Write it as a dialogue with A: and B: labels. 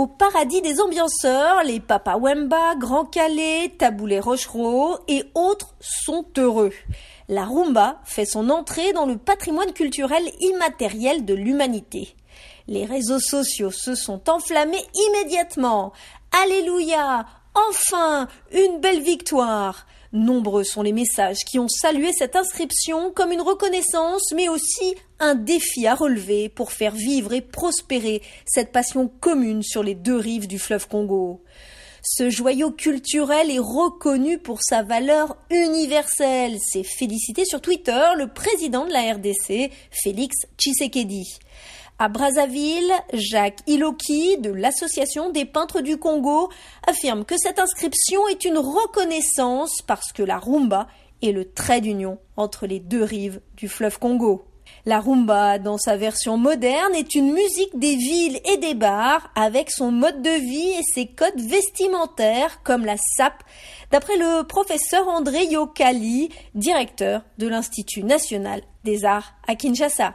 A: Au paradis des ambianceurs, les Papa Wemba, Grand Calais, Taboulé Rochereau et autres sont heureux. La rumba fait son entrée dans le patrimoine culturel immatériel de l'humanité. Les réseaux sociaux se sont enflammés immédiatement. Alléluia Enfin Une belle victoire Nombreux sont les messages qui ont salué cette inscription comme une reconnaissance, mais aussi un défi à relever pour faire vivre et prospérer cette passion commune sur les deux rives du fleuve Congo. Ce joyau culturel est reconnu pour sa valeur universelle. C'est félicité sur Twitter le président de la RDC, Félix Tshisekedi. À Brazzaville, Jacques Iloki de l'Association des peintres du Congo affirme que cette inscription est une reconnaissance parce que la rumba est le trait d'union entre les deux rives du fleuve Congo. La rumba, dans sa version moderne, est une musique des villes et des bars avec son mode de vie et ses codes vestimentaires comme la sape, d'après le professeur André Yokali, directeur de l'Institut national des arts à Kinshasa.